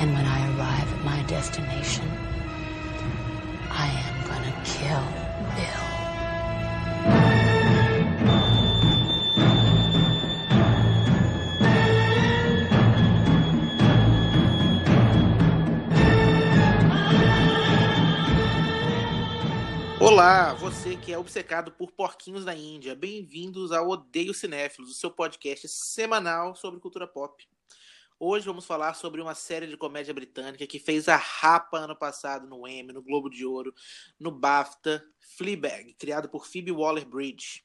And when I arrive at my destination, I am gonna kill Bill. Olá, você que é obcecado por porquinhos da Índia, bem-vindos ao Odeio Cinéfilos, o seu podcast semanal sobre cultura pop. Hoje vamos falar sobre uma série de comédia britânica que fez a rapa ano passado no Emmy, no Globo de Ouro, no BAFTA, Fleabag, criado por Phoebe Waller-Bridge.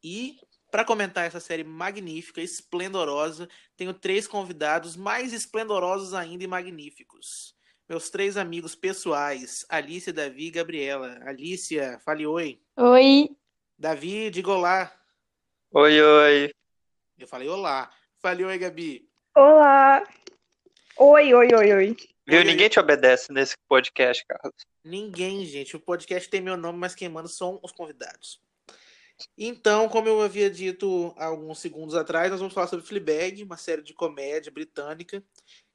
E para comentar essa série magnífica, esplendorosa, tenho três convidados mais esplendorosos ainda e magníficos meus três amigos pessoais, Alicia, Davi e Gabriela. Alicia, fale oi. Oi. Davi, diga olá. Oi, oi. Eu falei olá. Fale oi, Gabi. Olá. Oi, oi, oi, oi. Viu? Oi, Ninguém te obedece nesse podcast, Carlos. Ninguém, gente. O podcast tem meu nome, mas quem manda são os convidados. Então, como eu havia dito há alguns segundos atrás, nós vamos falar sobre Fleabag, uma série de comédia britânica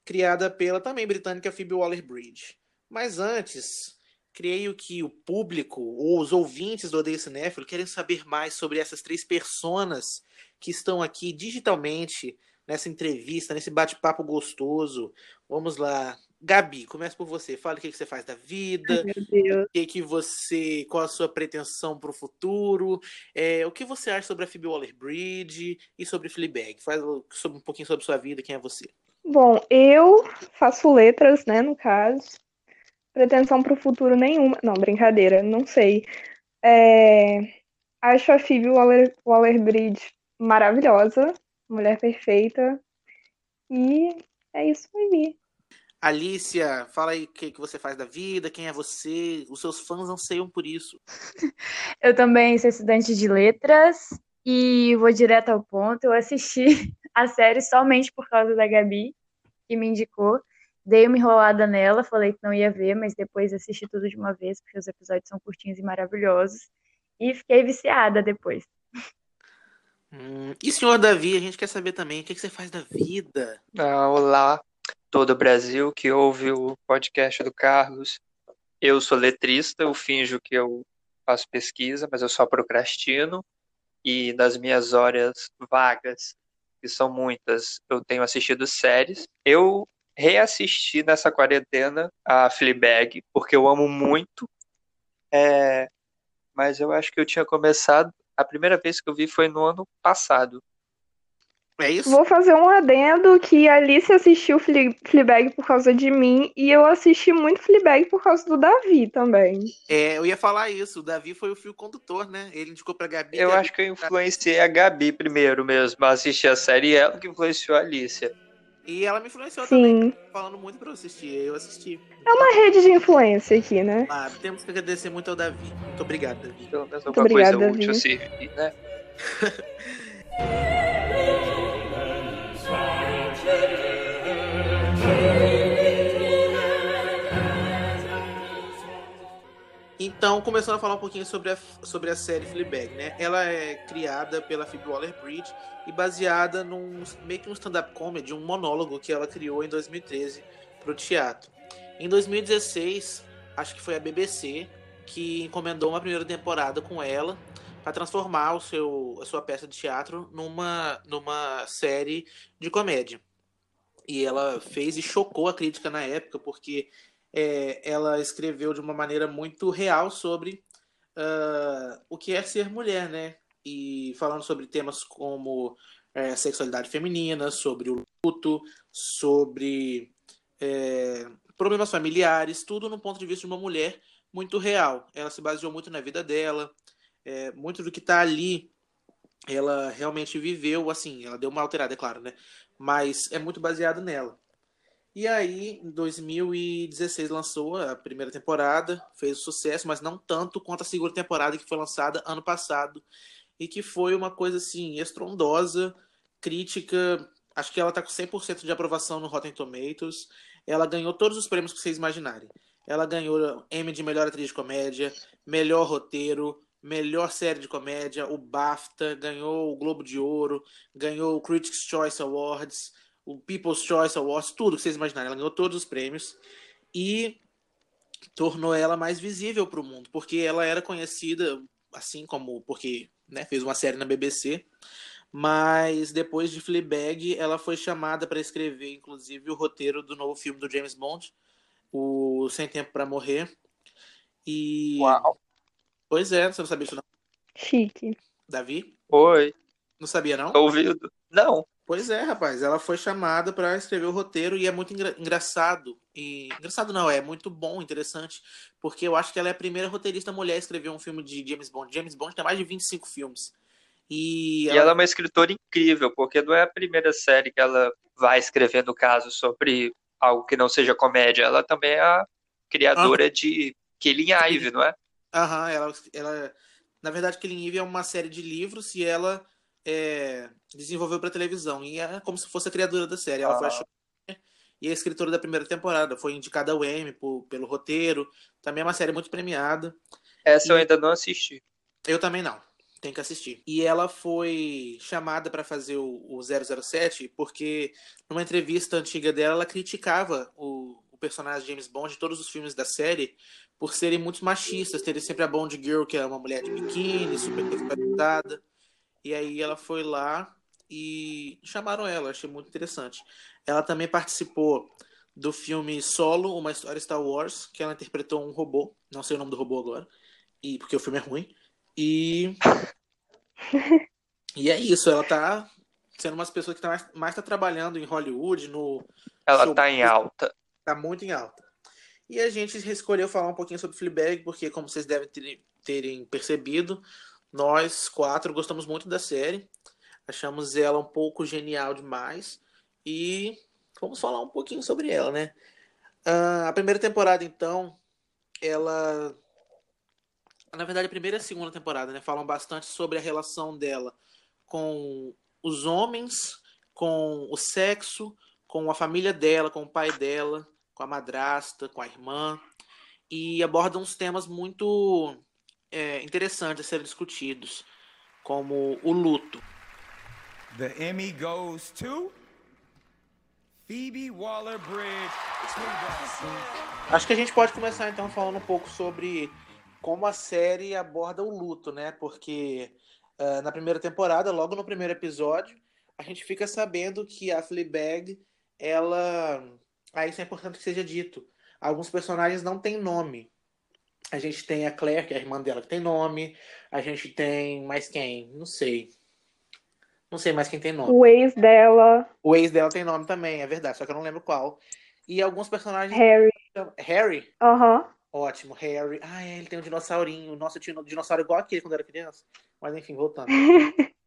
criada pela também britânica Phoebe Waller-Bridge. Mas antes, creio que o público ou os ouvintes do Odeio Cinéfilo querem saber mais sobre essas três personas que estão aqui digitalmente nessa entrevista, nesse bate-papo gostoso. Vamos lá. Gabi, começa por você. Fala o que você faz da vida, Meu Deus. o que, que você, qual a sua pretensão para o futuro, é, o que você acha sobre a Phoebe Waller-Bridge e sobre Fleabag. Faz sobre, um pouquinho sobre sua vida, quem é você. Bom, eu faço letras, né, no caso. Pretensão para o futuro nenhuma. Não, brincadeira, não sei. É, Acho a Phoebe Waller, Waller-Bridge maravilhosa, mulher perfeita. E é isso aí. Alicia, fala aí o que, que você faz da vida, quem é você. Os seus fãs anseiam por isso. Eu também sou estudante de letras e vou direto ao ponto. Eu assisti a série somente por causa da Gabi, que me indicou. Dei uma enrolada nela, falei que não ia ver, mas depois assisti tudo de uma vez, porque os episódios são curtinhos e maravilhosos. E fiquei viciada depois. Hum, e senhor Davi, a gente quer saber também o que, que você faz da vida. Ah, olá, todo o Brasil que ouve o podcast do Carlos. Eu sou letrista, eu finjo que eu faço pesquisa, mas eu só procrastino. E nas minhas horas vagas, que são muitas, eu tenho assistido séries. Eu reassisti nessa quarentena a Fleabag, porque eu amo muito. É, mas eu acho que eu tinha começado. A primeira vez que eu vi foi no ano passado. É isso? Vou fazer um adendo que a Alice assistiu Fle- Fleabag por causa de mim e eu assisti muito Fleabag por causa do Davi também. É, eu ia falar isso. O Davi foi o fio condutor, né? Ele indicou pra Gabi. Eu Gabi- acho que eu influenciei a Gabi primeiro mesmo a assistir a série e ela que influenciou a Alicia. E ela me influenciou também, Sim. falando muito pra eu assistir. Eu assisti. É uma rede de influência aqui, né? Ah, temos que agradecer muito ao Davi. Muito obrigado, Davi. Pelo menos Muito alguma coisa obrigada, útil Vi. servir, né? Então, começando a falar um pouquinho sobre a, sobre a série Fleabag, né? Ela é criada pela Phoebe Waller-Bridge e baseada num meio que um stand-up comedy, um monólogo que ela criou em 2013 para o teatro. Em 2016, acho que foi a BBC que encomendou uma primeira temporada com ela para transformar o seu, a sua peça de teatro numa, numa série de comédia. E ela fez e chocou a crítica na época, porque é, ela escreveu de uma maneira muito real sobre ah, o que é ser mulher, né? E falando sobre temas como é, sexualidade feminina, sobre o luto, sobre é, problemas familiares, tudo no ponto de vista de uma mulher muito real. Ela se baseou muito na vida dela, é, muito do que está ali ela realmente viveu, assim, ela deu uma alterada, é claro, né? Mas é muito baseado nela. E aí, em 2016 lançou a primeira temporada, fez sucesso, mas não tanto quanto a segunda temporada que foi lançada ano passado e que foi uma coisa assim estrondosa, crítica, acho que ela tá com 100% de aprovação no Rotten Tomatoes. Ela ganhou todos os prêmios que vocês imaginarem. Ela ganhou Emmy de melhor atriz de comédia, melhor roteiro, melhor série de comédia, o BAFTA, ganhou o Globo de Ouro, ganhou o Critics' Choice Awards, o People's Choice Awards, tudo que vocês imaginarem. Ela ganhou todos os prêmios e tornou ela mais visível para o mundo, porque ela era conhecida assim como porque né, fez uma série na BBC, mas depois de Fleabag, ela foi chamada para escrever, inclusive, o roteiro do novo filme do James Bond, o Sem Tempo para Morrer. E Uau. pois é, você não sabia isso não, Chique. Davi? Oi, Não sabia não? tô ouvindo. Não, Pois é, rapaz, ela foi chamada para escrever o roteiro e é muito engra- engraçado. E engraçado não, é muito bom, interessante, porque eu acho que ela é a primeira roteirista mulher a escrever um filme de James Bond. James Bond tem mais de 25 filmes. E E ela, ela é uma escritora incrível, porque não é a primeira série que ela vai escrever, no caso, sobre algo que não seja comédia. Ela também é a criadora de Killing Eve, não é? Aham, ela, ela. Na verdade, Killing Eve é uma série de livros e ela é, desenvolveu para televisão. E é como se fosse a criadora da série. Ela foi a Ah. showrunner e a escritora da primeira temporada. Foi indicada ao Emmy por- pelo roteiro. Também é uma série muito premiada. Essa eu E- ainda não assisti. Eu também não. Tem que assistir. E ela foi chamada para fazer o, o 007 porque numa entrevista antiga dela ela criticava o, o personagem James Bond de todos os filmes da série por serem muito machistas, terem sempre a Bond Girl que é uma mulher de biquíni, super sexualizada. E aí ela foi lá e chamaram ela, achei muito interessante. Ela também participou do filme Solo, uma história Star Wars, que ela interpretou um robô, não sei o nome do robô agora, e porque o filme é ruim. E e é isso, ela tá sendo uma das pessoas que tá mais, mais tá trabalhando em Hollywood, no Ela show- tá em alta. tá muito em alta. E a gente escolheu falar um pouquinho sobre Fleabag, porque como vocês devem ter- terem percebido, nós quatro gostamos muito da série. Achamos ela um pouco genial demais. E vamos falar um pouquinho sobre ela, né? Ah, a primeira temporada, então, ela. Na verdade, a primeira e a segunda temporada, né? Falam bastante sobre a relação dela com os homens, com o sexo, com a família dela, com o pai dela, com a madrasta, com a irmã, e aborda uns temas muito é, interessantes a serem discutidos, como o luto. The Emmy goes to Phoebe Waller Bridge. Acho que a gente pode começar então falando um pouco sobre como a série aborda o luto, né? Porque ah, na primeira temporada, logo no primeiro episódio, a gente fica sabendo que a Fleabag, ela. Ah, isso é importante que seja dito. Alguns personagens não têm nome. A gente tem a Claire, que é a irmã dela, que tem nome. A gente tem mais quem? Não sei. Não sei mais quem tem nome. O ex dela, O ex dela tem nome também, é verdade, só que eu não lembro qual. E alguns personagens. Harry. Harry? Aham. Ótimo, Harry. Ah, é, ele tem um dinossaurinho. Nossa, eu tinha um dinossauro igual aquele quando eu era criança. Mas enfim, voltando.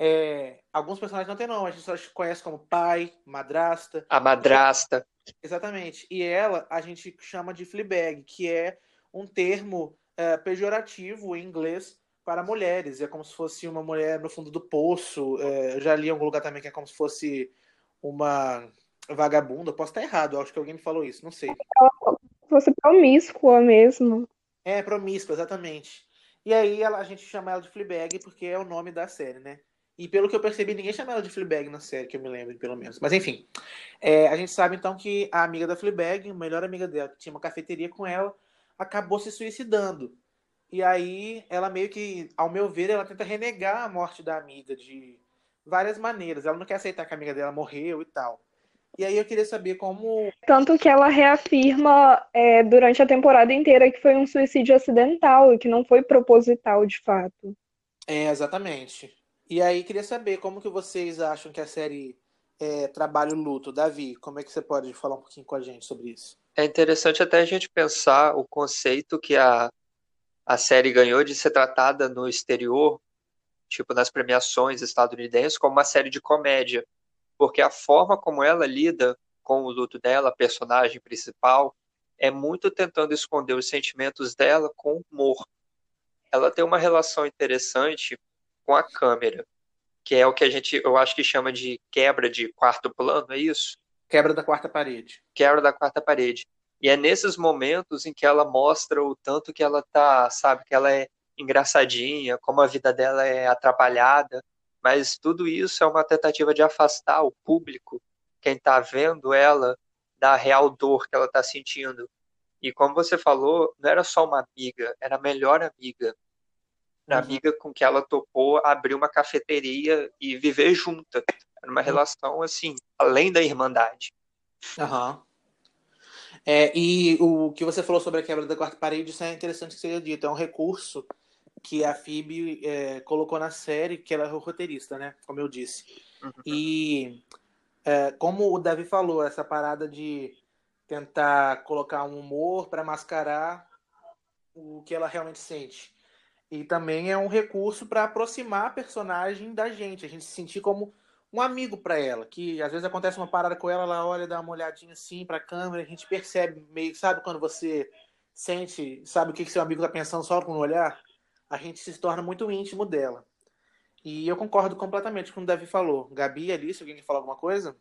É, alguns personagens não tem nome, a gente só conhece como pai, madrasta. A madrasta. Exatamente. E ela a gente chama de Fleabag, que é um termo é, pejorativo em inglês para mulheres. É como se fosse uma mulher no fundo do poço. É, eu já li em algum lugar também que é como se fosse uma vagabunda. Posso estar errado, acho que alguém me falou isso, não sei. Se fosse promíscua mesmo. É, promíscua, exatamente. E aí ela, a gente chama ela de Fleabag porque é o nome da série, né? E pelo que eu percebi, ninguém chama ela de Fleabag na série, que eu me lembro, pelo menos. Mas enfim, é, a gente sabe então que a amiga da Fleabag, a melhor amiga dela, que tinha uma cafeteria com ela, acabou se suicidando. E aí ela meio que, ao meu ver, ela tenta renegar a morte da amiga de várias maneiras. Ela não quer aceitar que a amiga dela morreu e tal. E aí eu queria saber como Tanto que ela reafirma é, durante a temporada inteira que foi um suicídio acidental e que não foi proposital de fato. É, exatamente. E aí, queria saber como que vocês acham que a série é, trabalha o luto. Davi, como é que você pode falar um pouquinho com a gente sobre isso? É interessante até a gente pensar o conceito que a, a série ganhou de ser tratada no exterior, tipo nas premiações estadunidenses, como uma série de comédia. Porque a forma como ela lida com o luto dela, a personagem principal, é muito tentando esconder os sentimentos dela com humor. Ela tem uma relação interessante com a câmera, que é o que a gente, eu acho que chama de quebra de quarto plano, é isso? Quebra da quarta parede. quebra da quarta parede. E é nesses momentos em que ela mostra o tanto que ela tá, sabe, que ela é engraçadinha, como a vida dela é atrapalhada, mas tudo isso é uma tentativa de afastar o público quem tá vendo ela da real dor que ela tá sentindo. E como você falou, não era só uma amiga, era a melhor amiga. Era Uhum. amiga com que ela topou abrir uma cafeteria e viver junta. Era uma relação, assim, além da irmandade. Aham. É, e o que você falou sobre a quebra da quarta parede, isso é interessante que seja dito. É um recurso que a Phoebe é, colocou na série, que ela é roteirista, né? Como eu disse. Uhum. E é, como o Davi falou, essa parada de tentar colocar um humor para mascarar o que ela realmente sente. E também é um recurso para aproximar a personagem da gente, a gente se sentir como um amigo para ela, que às vezes acontece uma parada com ela, ela olha, dá uma olhadinha assim para a câmera, a gente percebe meio, sabe quando você sente, sabe o que, que seu amigo tá pensando só com o olhar? A gente se torna muito íntimo dela. E eu concordo completamente com o Davi falou. Gabi, Alice, alguém quer falar alguma coisa?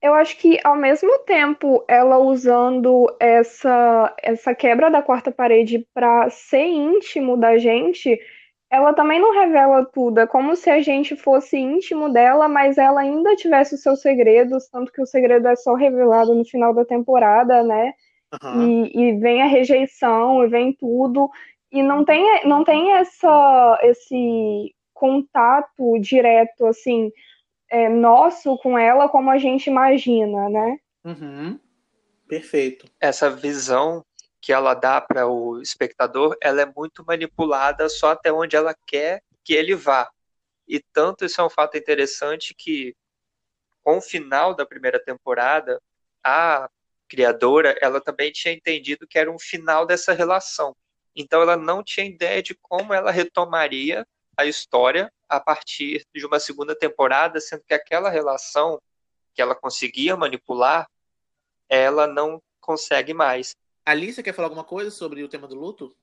Eu acho que ao mesmo tempo ela usando essa essa quebra da quarta parede para ser íntimo da gente, ela também não revela tudo. É como se a gente fosse íntimo dela, mas ela ainda tivesse os seus segredos, tanto que o segredo é só revelado no final da temporada, né? Aham. E, e vem a rejeição, e vem tudo, e não tem, não tem essa, esse contato direto, assim, é, nosso com ela como a gente imagina, né? Uhum. Perfeito. Essa visão que ela dá para o espectador, ela é muito manipulada só até onde ela quer que ele vá. E tanto isso é um fato interessante que, com o final da primeira temporada, a criadora, ela também tinha entendido que era um final dessa relação. Então ela não tinha ideia de como ela retomaria a história a partir de uma segunda temporada, sendo que aquela relação que ela conseguia manipular, ela não consegue mais. Alice, quer falar alguma coisa sobre o tema do luto?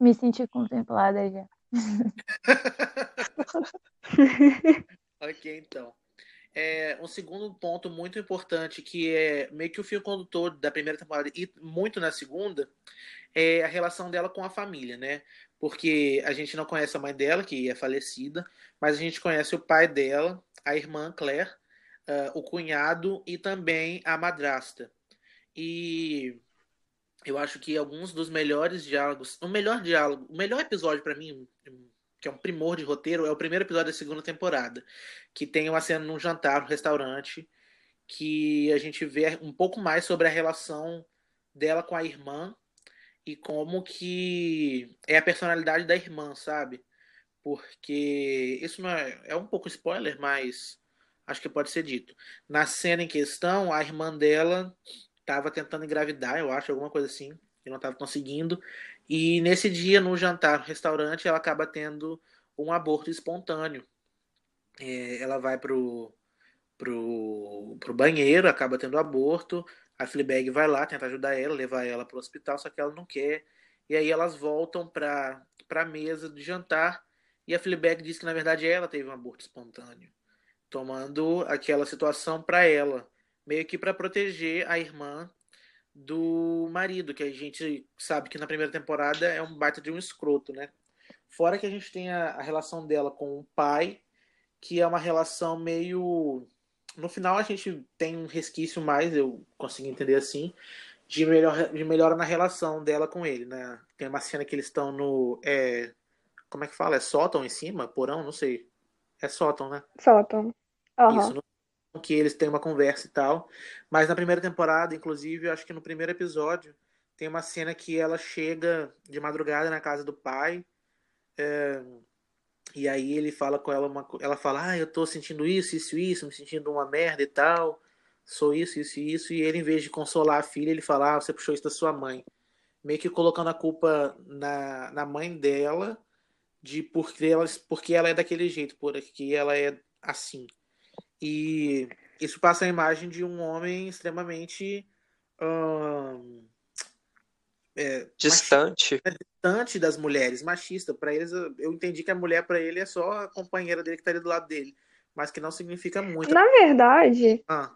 Me senti contemplada já. Ok, então. É, um segundo ponto muito importante, que é meio que o fio condutor da primeira temporada e muito na segunda, é a relação dela com a família, né? Porque a gente não conhece a mãe dela, que é falecida, mas a gente conhece o pai dela, a irmã Claire, uh, o cunhado e também a madrasta. E eu acho que alguns dos melhores diálogos, o melhor diálogo, o melhor episódio para mim, que é um primor de roteiro, é o primeiro episódio da segunda temporada, que tem uma cena num jantar, no restaurante, que a gente vê um pouco mais sobre a relação dela com a irmã e como que é a personalidade da irmã, sabe? Porque isso não é, é um pouco spoiler, mas acho que pode ser dito. Na cena em questão, a irmã dela estava tentando engravidar, eu acho, alguma coisa assim, e não estava conseguindo. E nesse dia, no jantar no restaurante, ela acaba tendo um aborto espontâneo. É, ela vai pro, pro, pro banheiro, acaba tendo aborto. A Fleabag vai lá, tenta ajudar ela, levar ela pro hospital, só que ela não quer. E aí elas voltam pra, pra mesa de jantar. E a Fleabag diz que na verdade ela teve um aborto espontâneo, tomando aquela situação para ela, meio que para proteger a irmã do marido, que a gente sabe que na primeira temporada é um baita de um escroto, né? Fora que a gente tem a, a relação dela com o pai, que é uma relação meio. No final a gente tem um resquício mais, eu consigo entender assim, de, melhor, de melhora na relação dela com ele, né? Tem uma cena que eles estão no. É, como é que fala? É sótão em cima? Porão? Não sei. É sótão, né? Sótão. Uhum. Isso, no, que eles têm uma conversa e tal. Mas na primeira temporada, inclusive, eu acho que no primeiro episódio, tem uma cena que ela chega de madrugada na casa do pai. É, e aí ele fala com ela, uma, ela fala, ah, eu tô sentindo isso, isso, isso, me sentindo uma merda e tal, sou isso, isso e isso, e ele, em vez de consolar a filha, ele fala, ah, você puxou isso da sua mãe. Meio que colocando a culpa na, na mãe dela, de porque ela, porque ela é daquele jeito, porque ela é assim. E isso passa a imagem de um homem extremamente hum, é, distante. Machista, distante das mulheres, machista. Para eles, eu entendi que a mulher para ele é só a companheira dele que tá ali do lado dele, mas que não significa muito. Na verdade, ah.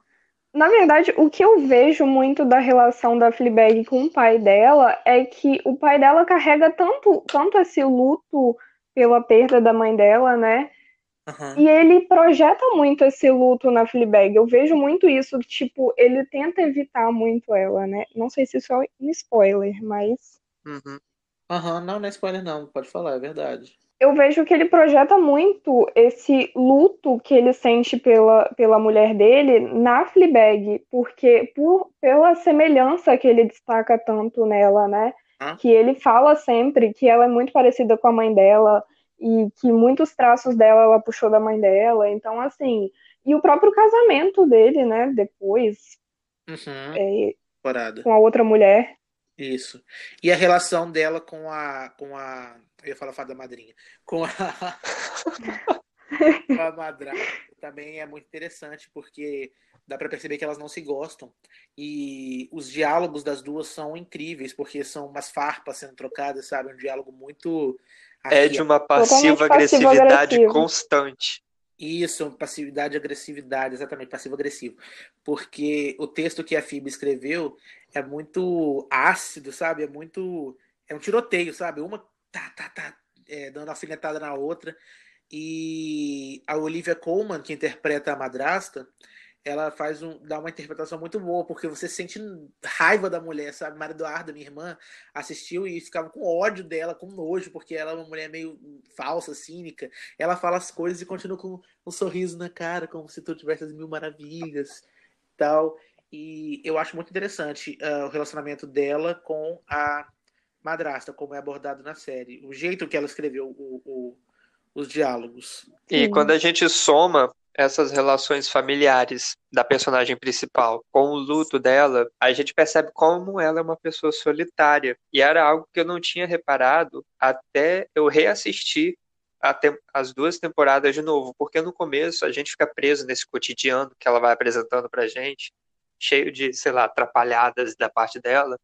na verdade, o que eu vejo muito da relação da Fleabag com o pai dela é que o pai dela carrega tanto, tanto esse luto pela perda da mãe dela, né? Aham. E ele projeta muito esse luto na Fleabag. Eu vejo muito isso, que, tipo, ele tenta evitar muito ela, né? Não sei se isso é um spoiler, mas Uhum. Aham, não, não é spoiler não, pode falar, é verdade. eu vejo que ele projeta muito esse luto que ele sente pela, pela mulher dele na Fleabag, porque por, pela semelhança que ele destaca tanto nela, né? Hã? Que ele fala sempre que ela é muito parecida com a mãe dela e que muitos traços dela ela puxou da mãe dela. Então, assim, e o próprio casamento dele, né? Depois, Uhum, é, com a outra mulher. Isso. E a relação dela com a, com a, eu ia falar fada madrinha, com a, com a madrasta também é muito interessante, porque dá pra perceber que elas não se gostam. E os diálogos das duas são incríveis, porque são umas farpas sendo trocadas, sabe? Um diálogo muito É de uma passiva-agressividade passivo-agressivo. constante. Isso, passividade e agressividade, exatamente, passivo-agressivo. Porque o texto que a Phoebe escreveu é muito ácido, sabe? É muito. É um tiroteio, sabe? Uma tá, tá, tá, é, dando alfinetada na outra. E a Olivia Colman, que interpreta a madrasta, ela faz um, dá uma interpretação muito boa, porque você sente raiva da mulher, sabe? Maria Eduarda, minha irmã, assistiu e ficava com ódio dela, com nojo, porque ela é uma mulher meio falsa, cínica. Ela fala as coisas e continua com um sorriso na cara, como se tu tivesse as mil maravilhas tal. E eu acho muito interessante ah, o relacionamento dela com a madrasta, como é abordado na série. O jeito que ela escreveu o- o- os diálogos. E quando a gente soma essas relações familiares da personagem principal com o luto dela, a gente percebe como ela é uma pessoa solitária. E era algo que eu não tinha reparado até eu reassistir as duas temporadas de novo, porque no começo a gente fica preso nesse cotidiano que ela vai apresentando pra gente, cheio de, sei lá, atrapalhadas da parte dela,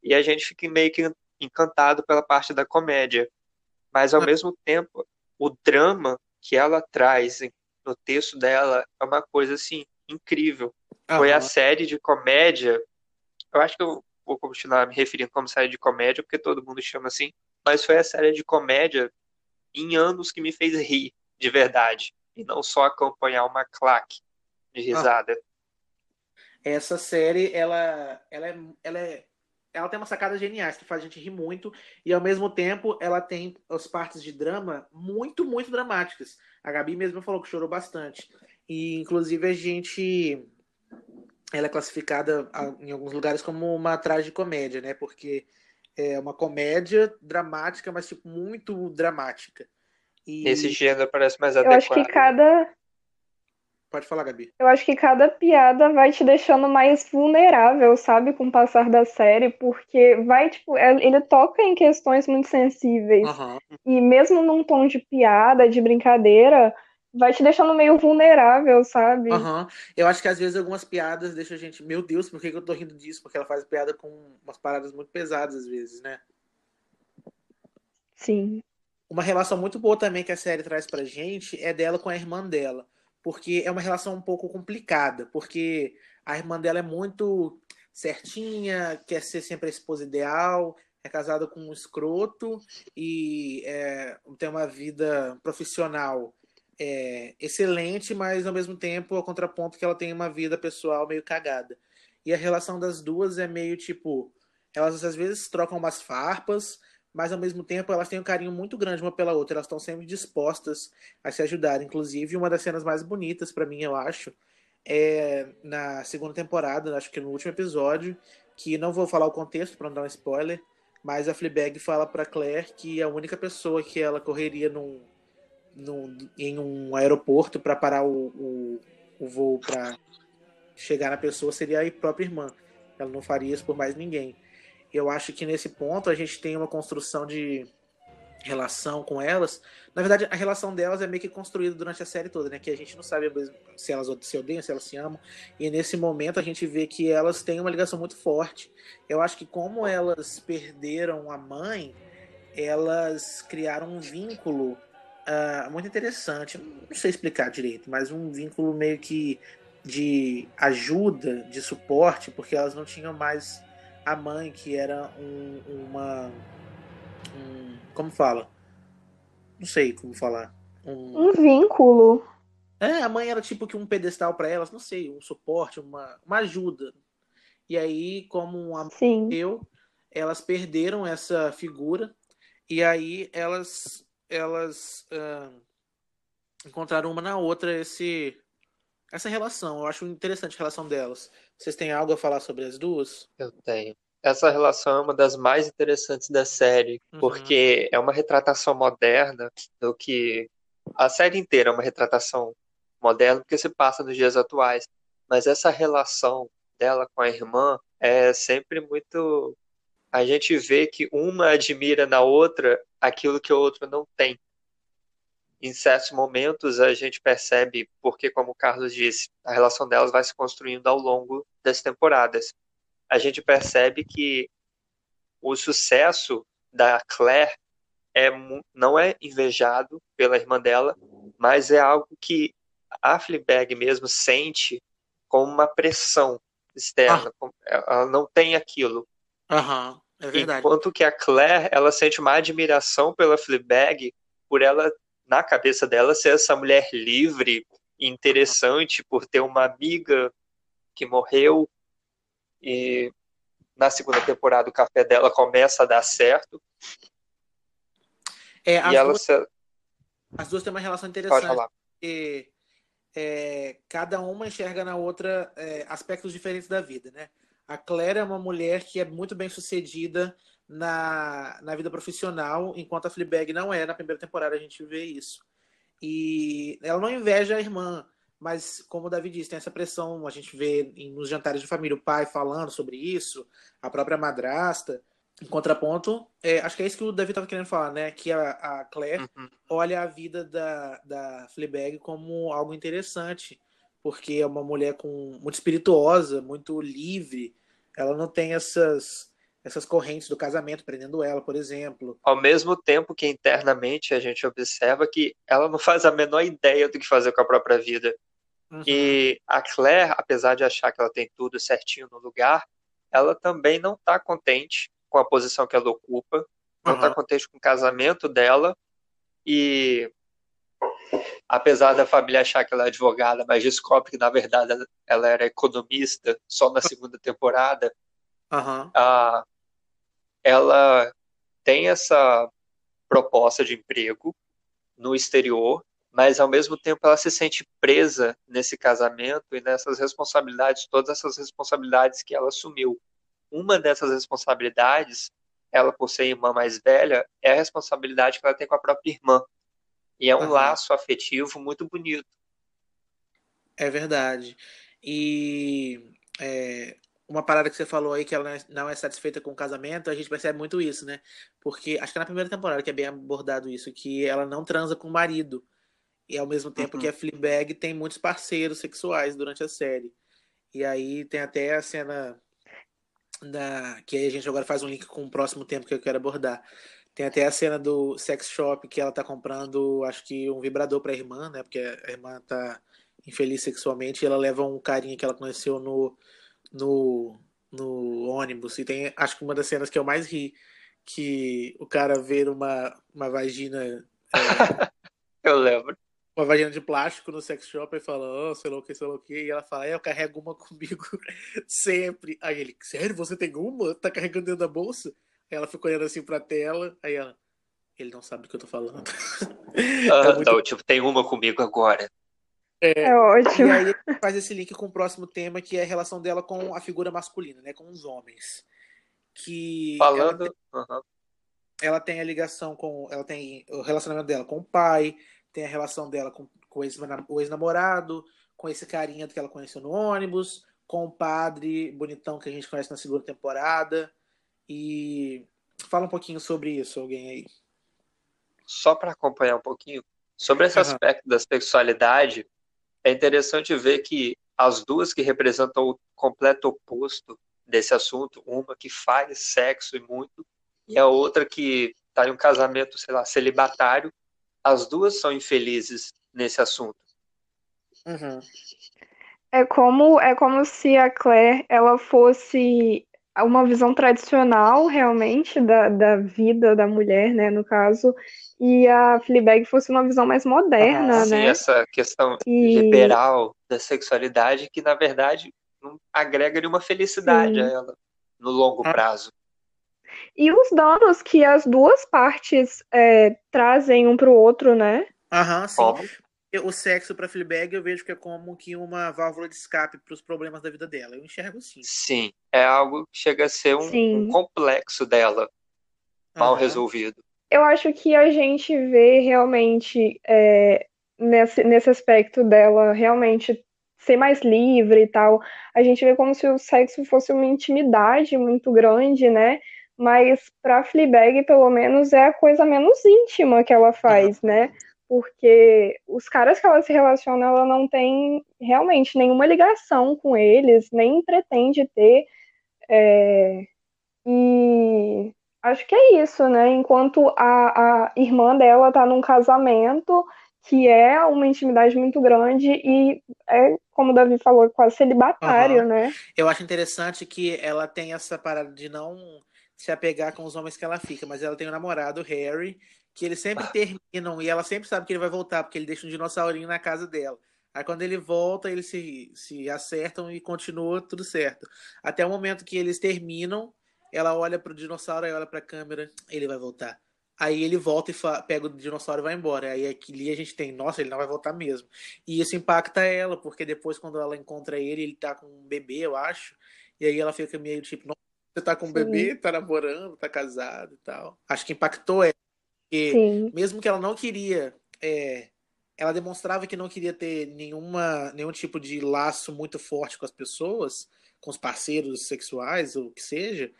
e a gente fica meio que encantado pela parte da comédia. Mas ao mesmo tempo, o drama que ela traz no texto dela é uma coisa assim incrível. Foi a série de comédia. Eu acho que eu vou continuar me referindo como série de comédia, porque todo mundo chama assim, mas foi a série de comédia em anos que me fez rir de verdade, e não só acompanhar uma claque de risada. Essa série, ela, ela, é, ela, é, ela tem umas sacadas geniais que faz a gente rir muito e ao mesmo tempo ela tem as partes de drama muito, muito dramáticas. A Gabi mesmo falou que chorou bastante. E inclusive a gente ela é classificada em alguns lugares como uma tragicomédia, né? Porque é uma comédia dramática, mas tipo muito dramática. E Nesse gênero parece mais Eu adequado. acho que cada, pode falar, Gabi. eu acho que cada piada vai te deixando mais vulnerável, sabe, com o passar da série, porque vai, tipo, é- ele toca em questões muito sensíveis. Aham. E mesmo num tom de piada, de brincadeira, vai te deixando meio vulnerável, sabe? Aham. Eu acho que às vezes algumas piadas deixam a gente, meu Deus, por que eu tô rindo disso? Porque ela faz piada com umas paradas muito pesadas às vezes, né? Sim. Uma relação muito boa também que a série traz pra gente é dela com a irmã dela. Porque é uma relação um pouco complicada, porque a irmã dela é muito certinha, quer ser sempre a esposa ideal, é casada com um escroto e é, tem uma vida profissional é, excelente, mas ao mesmo tempo, ao contraponto que ela tem uma vida pessoal meio cagada. E a relação das duas é meio tipo, elas às vezes trocam umas farpas, mas ao mesmo tempo elas têm um carinho muito grande uma pela outra, elas estão sempre dispostas a se ajudar. Inclusive, uma das cenas mais bonitas para mim, eu acho, é na segunda temporada, acho que no último episódio, que não vou falar o contexto para não dar um spoiler, mas a Fleabag fala para Claire que a única pessoa que ela correria num, num, em um aeroporto para parar o, o, o voo para chegar na pessoa seria a própria irmã. Ela não faria isso por mais ninguém. Eu acho que nesse ponto a gente tem uma construção de relação com elas. Na verdade, a relação delas é meio que construída durante a série toda, né? Que a gente não sabe se elas se odeiam, se elas se amam. E nesse momento a gente vê que elas têm uma ligação muito forte. Eu acho que como elas perderam a mãe, elas criaram um vínculo ah, muito interessante. Não sei explicar direito, mas um vínculo meio que de ajuda, de suporte, porque elas não tinham mais a mãe, que era um, uma. um- como fala? Não sei como falar. um. Um vínculo. É, a mãe era tipo que um pedestal pra elas, não sei, um suporte, uma, uma ajuda. E aí, como a Sim. eu, elas perderam essa figura e aí elas elas ah, encontraram uma na outra esse essa relação. Eu acho interessante a relação delas. Vocês têm algo a falar sobre as duas? Eu tenho. Essa relação é uma das mais interessantes da série, Uhum. porque é uma retratação moderna do que. A série inteira é uma retratação moderna, porque se passa nos dias atuais. Mas essa relação dela com a irmã é sempre muito. A gente vê que uma admira na outra aquilo que a outra não tem. Em certos momentos a gente percebe, porque, como o Carlos disse, a relação delas vai se construindo ao longo das temporadas a gente percebe que o sucesso da Claire é, não é invejado pela irmã dela, mas é algo que a Fleabag mesmo sente como uma pressão externa. como- Ela não tem aquilo. Aham, é verdade. Enquanto que a Claire, ela sente uma admiração pela Fleabag por ela, na cabeça dela, ser essa mulher livre e interessante, por ter uma amiga que morreu e na segunda temporada o café dela começa a dar certo É, as, e ela duas, se... as duas têm uma relação interessante. porque é, cada uma enxerga na outra é, aspectos diferentes da vida, né? A Claire é uma mulher que é muito bem sucedida na, na vida profissional, enquanto a Fleabag não é. Na primeira temporada a gente vê isso. E ela não inveja a irmã, mas como o Davi disse, tem essa pressão. A gente vê nos jantares de família o pai falando sobre isso, a própria madrasta. Em contraponto, é, acho que é isso que o Davi estava querendo falar, né? Que a, a Claire Uhum. olha a vida da, da Fleabag como algo interessante, porque é uma mulher com, muito espirituosa, muito livre. Ela não tem essas, essas correntes do casamento prendendo ela, por exemplo. Ao mesmo tempo que internamente a gente observa que ela não faz a menor ideia do que fazer com a própria vida. Uhum. E a Claire, apesar de achar que ela tem tudo certinho no lugar, ela também não está contente com a posição que ela ocupa, não está Aham. contente com o casamento dela e apesar da família achar que ela é advogada, mas descobre que na verdade ela- era economista só na segunda temporada, Aham. a, ela tem essa proposta de emprego no exterior, mas ao mesmo tempo ela se sente presa nesse casamento e nessas responsabilidades, todas essas responsabilidades que ela assumiu. Uma dessas responsabilidades, ela por ser irmã mais velha, é a responsabilidade que ela tem com a própria irmã. E é um Aham. laço afetivo muito bonito. É verdade. E é, uma parada que você falou aí, que ela não é- não é satisfeita com o casamento, a gente percebe muito isso, né? Porque acho que é na primeira temporada que é bem abordado isso, que ela não transa com o marido. E ao mesmo tempo Uhum. que a Fleabag tem muitos parceiros sexuais durante a série. E aí tem até a cena da que aí a gente agora faz um link com o próximo tempo que eu quero abordar. Tem até a cena do sex shop que ela tá comprando, acho que um vibrador pra irmã, né? Porque a irmã tá infeliz sexualmente e ela leva um carinha que ela conheceu no, no, no ônibus. E tem, acho que uma das cenas que eu mais ri, que o cara vê uma, uma vagina. é, Eu lembro. uma vagina de plástico no sex shop e fala, oh, sei lá o que, sei lá o que. E ela fala, é, eu carrego uma comigo sempre. Aí ele, sério, você tem uma? Tá carregando dentro da bolsa? Aí ela fica olhando assim pra tela, aí ela, ele não sabe do que eu tô falando. Ah, É muito- não, tipo, tem uma comigo agora. É E ótimo. aí ele faz esse link com o próximo tema, que é a relação dela com a figura masculina, né? Com os homens. Que ela Falando. Aham. ela tem a ligação com. Ela tem o relacionamento dela com o pai, tem a relação dela com, com o ex-namorado, com esse carinha que ela conheceu no ônibus, com o padre bonitão que a gente conhece na segunda temporada. E fala um pouquinho sobre isso, alguém aí. só para acompanhar um pouquinho, sobre esse Aham. aspecto da sexualidade, é interessante ver que as duas que representam o completo oposto desse assunto, uma que faz sexo e muito, e a outra que está em um casamento, sei lá, celibatário, as duas são infelizes nesse assunto. Uhum. É como, é como se a Claire ela fosse uma visão tradicional realmente da, da vida da mulher, né, no caso, e a Fleabag fosse uma visão mais moderna, Sim, né? essa questão E- liberal da sexualidade que, na verdade, não agrega nenhuma felicidade Sim. a ela no longo Ah. prazo. E os danos que as duas partes é, trazem um pro outro, né? Aham, sim. Como? O sexo pra Fleabag eu vejo que é como que uma válvula de escape pros problemas da vida dela. Eu enxergo assim. Sim, é algo que chega a ser um, Sim. um complexo dela, mal Aham. resolvido. Eu acho que a gente vê realmente é, nesse, nesse aspecto dela realmente ser mais livre e tal. A gente vê como se o sexo fosse uma intimidade muito grande, né? Mas pra Fleabag, pelo menos, é a coisa menos íntima que ela faz, né? Porque os caras que ela se relaciona, ela não tem realmente nenhuma ligação com eles, nem pretende ter. é, E acho que é isso, né? Enquanto a, a irmã dela tá num casamento que é uma intimidade muito grande e é, como o Davi falou, quase celibatário, Aham. né? Eu acho interessante que ela tem essa parada de não se apegar com os homens que ela fica, mas ela tem um namorado, Harry, que eles sempre terminam e ela sempre sabe que ele vai voltar, porque ele deixa um dinossaurinho na casa dela. Aí quando ele volta, eles se, se acertam e continua tudo certo. Até o momento que eles terminam, ela olha pro dinossauro e olha pra câmera, ele vai voltar. Aí ele volta e pega o dinossauro e vai embora. Aí aqui a gente tem, nossa, ele não vai voltar mesmo. E isso impacta ela, porque depois quando ela encontra ele, ele tá com um bebê, eu acho. E aí ela fica meio tipo, nossa, você tá com um Sim. bebê, tá namorando, tá casado e tal. Acho que impactou ela. Porque Sim, mesmo que ela não queria, é, ela demonstrava que não queria ter nenhuma, nenhum tipo de laço muito forte com as pessoas, com os parceiros sexuais ou o que seja,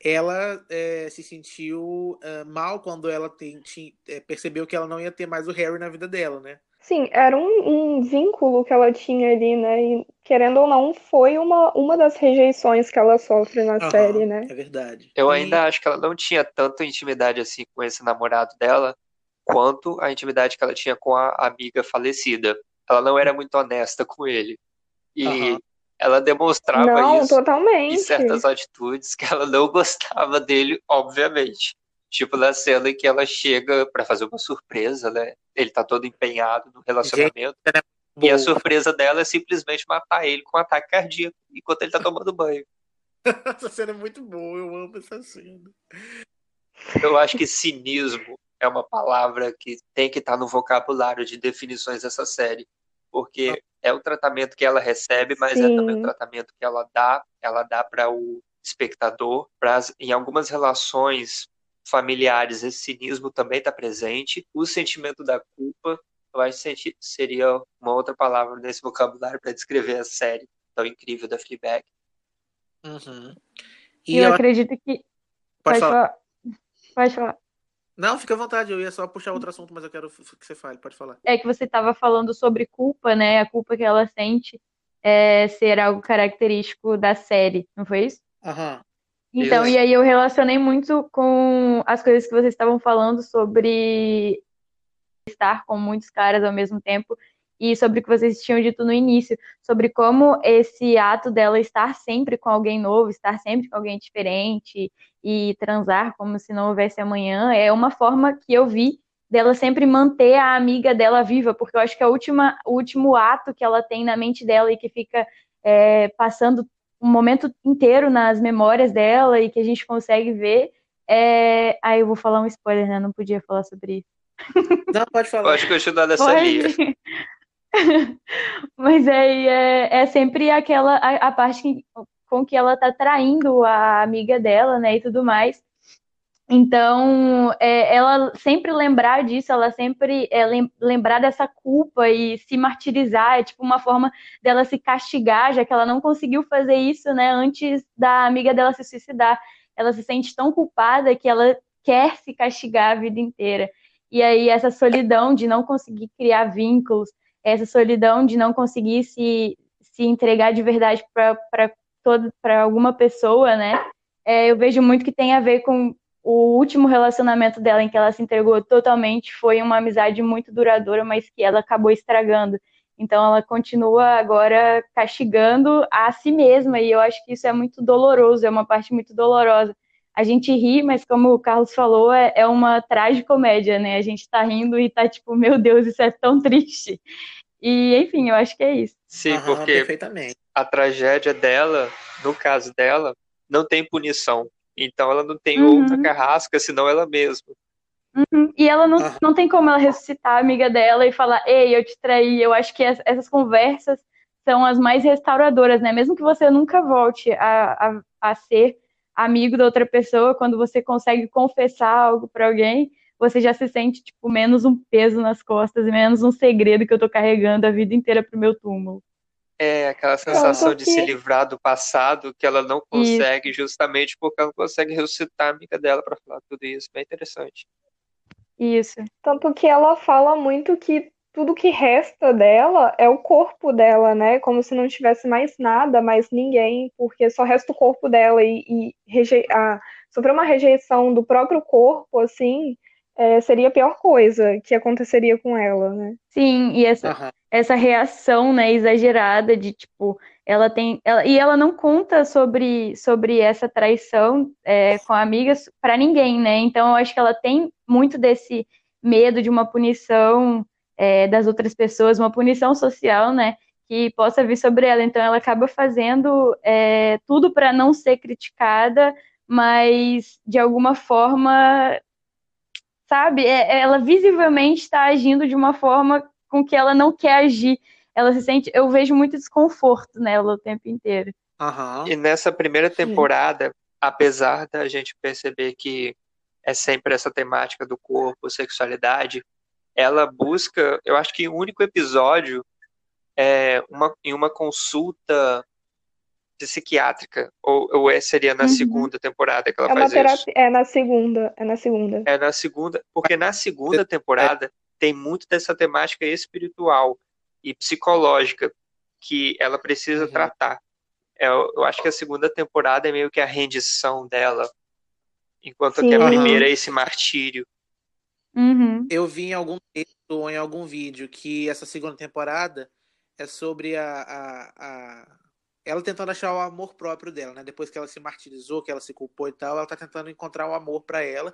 ela é, se sentiu ah, mal quando ela tem- ti- é, percebeu que ela não ia ter mais o Harry na vida dela, né? Sim, era um, um vínculo que ela tinha ali, né? E querendo ou não, foi uma, uma das rejeições que ela sofre na Aham, série, né? É verdade. Eu E- ainda acho que ela não tinha tanta intimidade assim com esse namorado dela, quanto a intimidade que ela tinha com a amiga falecida. Ela não era muito honesta com ele. E Aham. ela demonstrava Não, isso em totalmente. certas atitudes que ela não gostava dele, obviamente. Tipo na cena em que ela chega pra fazer uma surpresa, né? Ele tá todo empenhado no relacionamento. E a surpresa dela é simplesmente matar ele com um ataque cardíaco enquanto ele tá tomando banho. Essa cena é muito boa, eu amo essa cena. Eu acho que cinismo é uma palavra que tem que estar no vocabulário de definições dessa série, porque é o tratamento que ela recebe, mas é também o Sim. tratamento que ela dá, ela dá para o espectador. Pra, em algumas relações familiares, esse cinismo também está presente. O sentimento da culpa, eu acho que seria uma outra palavra nesse vocabulário para descrever a série tão incrível da Fleabag. Uhum. E E eu eu- acredito que. Pode falar. Pode falar. Não, fica à vontade, eu ia só puxar outro assunto, mas eu quero que você fale, pode falar. É que você estava falando sobre culpa, né? A culpa que ela sente é ser algo característico da série, não foi isso? Aham. Então, Isso. e aí eu relacionei muito com as coisas que vocês estavam falando sobre estar com muitos caras ao mesmo tempo e sobre o que vocês tinham dito no início, sobre como esse ato dela estar sempre com alguém novo, estar sempre com alguém diferente e transar como se não houvesse amanhã, é uma forma que eu vi dela sempre manter a amiga dela viva, porque eu acho que a última, o último ato que ela tem na mente dela e que fica é, passando um momento inteiro nas memórias dela e que a gente consegue ver é... Aí eu vou falar um spoiler, né? Não podia falar sobre isso. Não, pode falar. Pode continuar linha. Pode. Mas aí é, é sempre aquela a, a parte que- com que ela tá traindo a amiga dela, né, e tudo mais. Então, é, ela sempre lembrar disso, ela sempre é, lem- lembrar dessa culpa e se martirizar, é tipo uma forma dela se castigar, já que ela não conseguiu fazer isso, né, antes da amiga dela se suicidar. Ela se sente tão culpada que ela quer se castigar a vida inteira. E aí essa solidão de não conseguir criar vínculos, essa solidão de não conseguir se, se entregar de verdade para alguma pessoa, né? É, eu vejo muito que tem a ver com o último relacionamento dela, em que ela se entregou totalmente, foi uma amizade muito duradoura, mas que ela acabou estragando. Então ela continua agora castigando a si mesma, e eu acho que isso é muito doloroso, é uma parte muito dolorosa. A gente ri, mas como o Carlos falou, é, é uma tragicomédia, né? A gente tá rindo e tá tipo, meu Deus, isso é tão triste. E, enfim, eu acho que é isso. Sim, Aham, porque perfeitamente. a tragédia dela, no caso dela, não tem punição. Então ela não tem Uhum. outra carrasca senão ela mesma. Uhum. E ela não, Aham. não tem como ela ressuscitar a amiga dela e falar, ei, eu te traí. Eu acho que es- essas conversas são as mais restauradoras, né? Mesmo que você nunca volte a, a, a ser amigo da outra pessoa, quando você consegue confessar algo pra alguém, você já se sente, tipo, menos um peso nas costas e menos um segredo que eu tô carregando a vida inteira pro meu túmulo. É aquela sensação de se livrar do passado que ela não consegue, justamente porque ela não consegue ressuscitar a amiga dela para falar tudo isso. Bem interessante. Isso. Tanto que ela fala muito que tudo que resta dela é o corpo dela, né? Como se não tivesse mais nada, mais ninguém, porque só resta o corpo dela e, e reje... a... sofrer uma rejeição do próprio corpo, assim, é, seria a pior coisa que aconteceria com ela, né? Sim, e essa, Aham. essa reação, né, exagerada de tipo, ela tem, ela, e ela não conta sobre, sobre essa traição é, com amigas para ninguém, né? Então eu acho que ela tem muito desse medo de uma punição é, das outras pessoas, uma punição social, né? Que possa vir sobre ela. Então ela acaba fazendo é, tudo para não ser criticada, mas de alguma forma, sabe? É- ela visivelmente está agindo de uma forma com que ela não quer agir. Ela se sente, eu vejo muito desconforto nela o tempo inteiro. Aham. E nessa primeira temporada, apesar da gente perceber que é sempre essa temática do corpo, sexualidade, ela busca, eu acho que o único episódio é uma, em uma consulta psiquiátrica, ou, ou é- seria na Uhum. segunda temporada que ela É faz isso? É na segunda. É na segunda. É na segunda, porque na segunda temporada tem muito dessa temática espiritual e psicológica que ela precisa Uhum. tratar. É, Eu, eu acho que a segunda temporada é meio que a rendição dela, enquanto que a Sim. primeira é esse martírio. Uhum. Eu vi em algum texto ou em algum vídeo que essa segunda temporada é sobre a, a, a- ela tentando achar o amor próprio dela, né? Depois que ela se martirizou, que ela se culpou e tal, ela tá tentando encontrar o amor pra ela.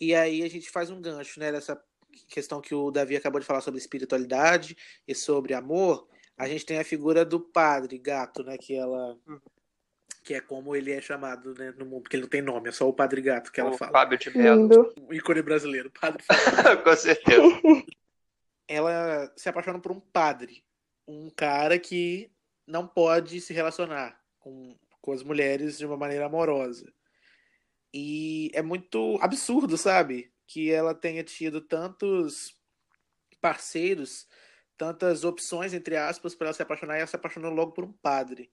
E aí a gente faz um gancho, né? Dessa questão que o Davi acabou de falar sobre espiritualidade e sobre amor. A gente tem a figura do padre gato, né? Que ela Uhum. que é como ele é chamado né, no mundo, porque ele não tem nome, é só o padre gato que ela o fala. Fábio de Mello. O ícone brasileiro, padre com certeza. ela se apaixona por um padre, um cara que não pode se relacionar com, com as mulheres de uma maneira amorosa. E é muito absurdo, sabe? Que ela tenha tido tantos parceiros, tantas opções, entre aspas, para ela se apaixonar e ela se apaixonou logo por um padre.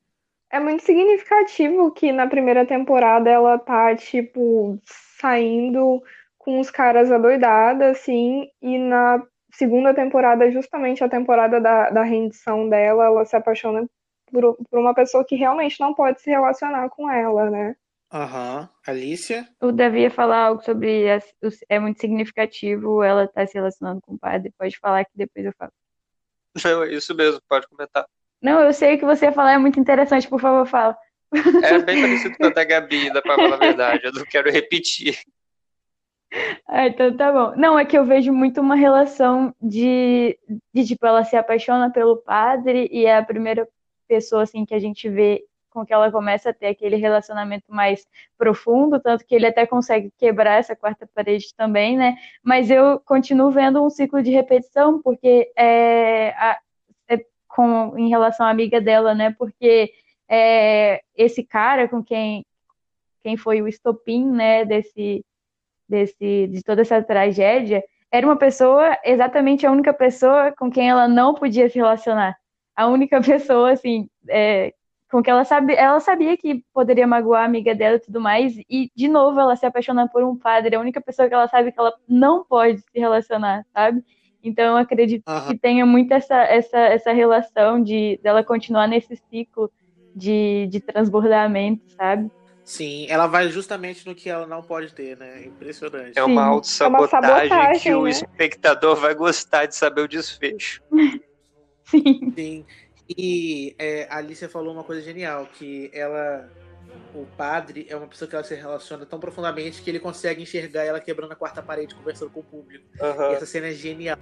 É muito significativo que na primeira temporada ela tá, tipo, saindo com os caras adoidada, assim, e na segunda temporada, justamente a temporada da, da rendição dela, ela se apaixona por, por uma pessoa que realmente não pode se relacionar com ela, né? Aham. Alicia? O Davi ia falar algo sobre é muito significativo ela estar se relacionando com o padre. Pode falar que depois eu falo. Não, é isso mesmo, pode comentar. Não, eu sei o que você ia falar, é muito interessante, por favor, fala. É bem parecido com a da Gabi, dá pra falar a verdade, eu não quero repetir. Ah, então tá bom. Não, é que eu vejo muito uma relação de, de tipo, ela se apaixona pelo padre e é a primeira pessoa assim que a gente vê com que ela começa a ter aquele relacionamento mais profundo, tanto que ele até consegue quebrar essa quarta parede também, né? Mas eu continuo vendo um ciclo de repetição, porque é, a- é com, em relação à amiga dela, né? Porque é, esse cara com quem, quem foi o estopim, né, desse desse, de toda essa tragédia, era uma pessoa, exatamente a única pessoa com quem ela não podia se relacionar. A única pessoa, assim, é, com que ela sabe, ela sabia que poderia magoar a amiga dela e tudo mais, e de novo ela se apaixona por um padre, a única pessoa que ela sabe que ela não pode se relacionar, sabe? Então eu acredito Aham. que tenha muito essa, essa, essa relação de dela continuar nesse ciclo de, de transbordamento, sabe? Sim, ela vai justamente no que ela não pode ter, né? Impressionante. É uma autossabotagem sabotagem, que o né? espectador vai gostar de saber o desfecho. Sim. Sim. E é, a Alicia falou uma coisa genial, que ela. O padre é uma pessoa que ela se relaciona tão profundamente que ele consegue enxergar ela quebrando a quarta parede conversando com o público. E Aham. essa cena é genial.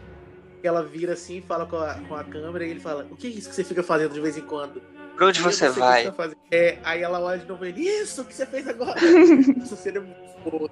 Ela vira assim e fala com a, com a câmera e ele fala: O que é isso que você fica fazendo de vez em quando? Pra onde você que vai? tá fazendo." É, aí ela olha de novo e ele: Isso, o que você fez agora? Essa cena é muito boa.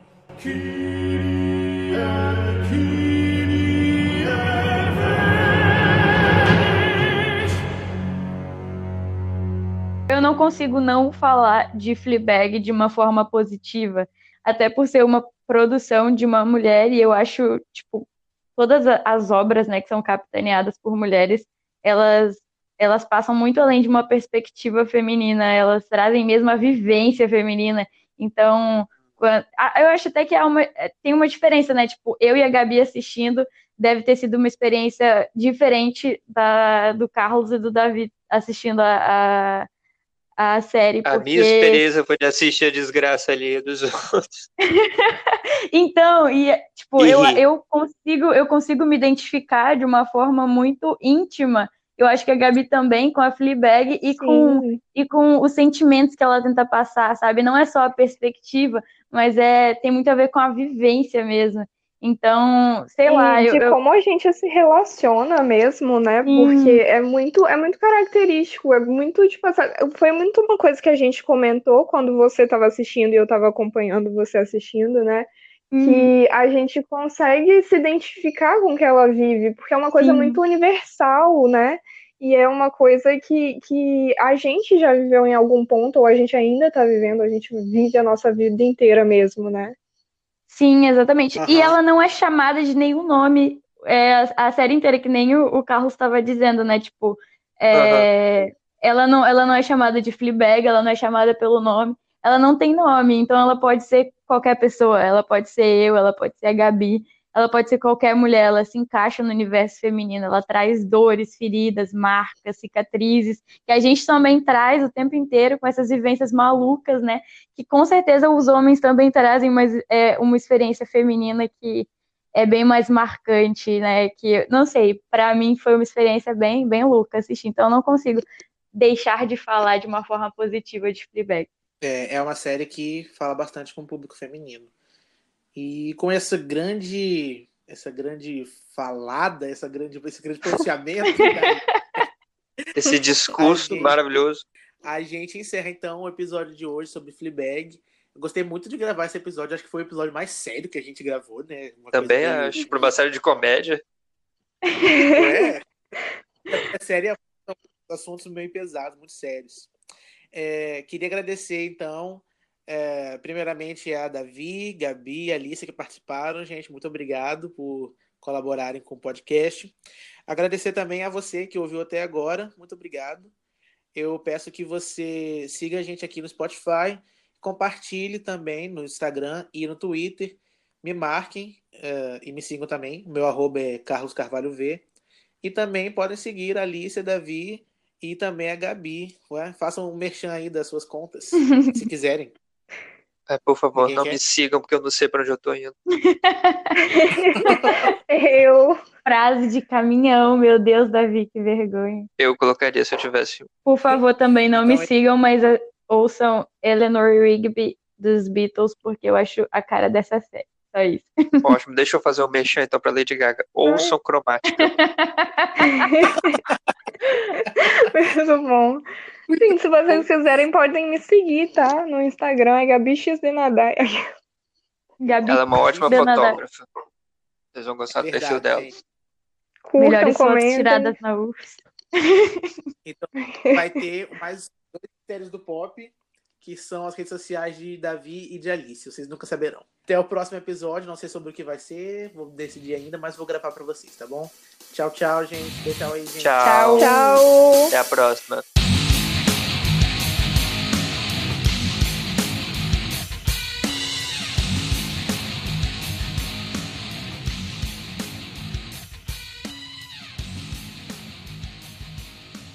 Eu não consigo não falar de Fleabag de uma forma positiva, até por ser uma produção de uma mulher e eu acho, tipo, todas as obras, né, que são capitaneadas por mulheres, elas elas passam muito além de uma perspectiva feminina, elas trazem mesmo a vivência feminina. Então, eu acho até que uma- é, tem uma diferença, né? Tipo, eu e a Gabi assistindo deve ter sido uma experiência diferente da, do Carlos e do Davi assistindo a, a série, A porque... minha experiência foi de assistir a desgraça ali dos outros. Então, e tipo, E eu, eu consigo, eu consigo me identificar de uma forma muito íntima. Eu acho que a Gabi também com a Fleabag e com e com os sentimentos que ela tenta passar, sabe? Não é só a perspectiva, mas é tem muito a ver com a vivência mesmo. Então, sei lá, E eu, de eu- como a gente se relaciona mesmo, né? Sim. Porque é muito, é muito característico, é muito, tipo, foi muito uma coisa que a gente comentou quando você estava assistindo e eu estava acompanhando você assistindo, né? Hum, Que a gente consegue se identificar com o que ela vive, porque é uma coisa Sim. muito universal, né? E é uma coisa que, que a gente já viveu em algum ponto, ou a gente ainda está vivendo, a gente vive a nossa vida inteira mesmo, né? Sim, exatamente. E Aham. ela não é chamada de nenhum nome é, a, série inteira, que nem o, o Carlos estava dizendo, né? Tipo, é, ela, não, ela não é chamada de Fleabag, ela não é chamada pelo nome, ela não tem nome, então ela pode ser qualquer pessoa, ela pode ser eu, ela pode ser a Gabi, ela pode ser qualquer mulher, ela se encaixa no universo feminino, ela traz dores, feridas, marcas, cicatrizes, que a gente também traz o tempo inteiro com essas vivências malucas, né? que com certeza os homens também trazem mas é, uma experiência feminina que é bem mais marcante, né? Que não sei, para mim foi uma experiência bem bem louca assistir, então eu não consigo deixar de falar de uma forma positiva de Fleabag. É, é uma série que fala bastante com o público feminino. E com essa grande, essa grande falada, essa grande, esse grande pronunciamento, Esse discurso Ai, gente. maravilhoso. a gente encerra então o episódio de hoje sobre Fleabag. Eu gostei muito de gravar esse episódio, acho que foi o episódio mais sério que a gente gravou, né? Uma coisa Também meio- acho, pra uma série de comédia. É, é sério, são assuntos meio pesados, muito sérios. É, queria agradecer, então, é, primeiramente a Davi, Gabi e Alice que participaram. Gente, muito obrigado por colaborarem com o podcast. Agradecer também a você que ouviu até agora. Muito obrigado. Eu peço que você siga a gente aqui no Spotify, compartilhe também no Instagram e no Twitter. Me marquem eh, e me sigam também. O meu arroba é Carlos Carvalho V. E também podem seguir a Alice, a Davi e também a Gabi. Ué? Façam um merchan aí das suas contas, se quiserem. É, por favor, Ninguém não quer? me sigam, porque eu não sei pra onde eu tô indo. Eu. Frase de caminhão, meu Deus, Davi, que vergonha. Eu colocaria se eu tivesse. Por favor, também não me Então, é- sigam, mas eh, ouçam Eleanor Rigby dos Beatles, porque eu acho a cara dessa série. Só isso. Ótimo, deixa eu fazer um merchan então pra Lady Gaga. Ouçam cromática. Muito bom. Sim, se vocês quiserem, podem me seguir, tá? No Instagram é Gabi X de Nadai. Gabi, Ela é uma ótima fotógrafa. Vocês vão gostar do perfil dela. Curtam, melhores fotos comentem. tiradas na UFS. Então, vai ter mais dois mistérios do pop, que são as redes sociais de Davi e de Alice. Vocês nunca saberão. Até o próximo episódio. Não sei sobre o que vai ser, vou decidir ainda, mas vou gravar pra vocês, tá bom? Tchau, tchau, gente. Tchau aí, gente. Tchau. Tchau. Até a próxima.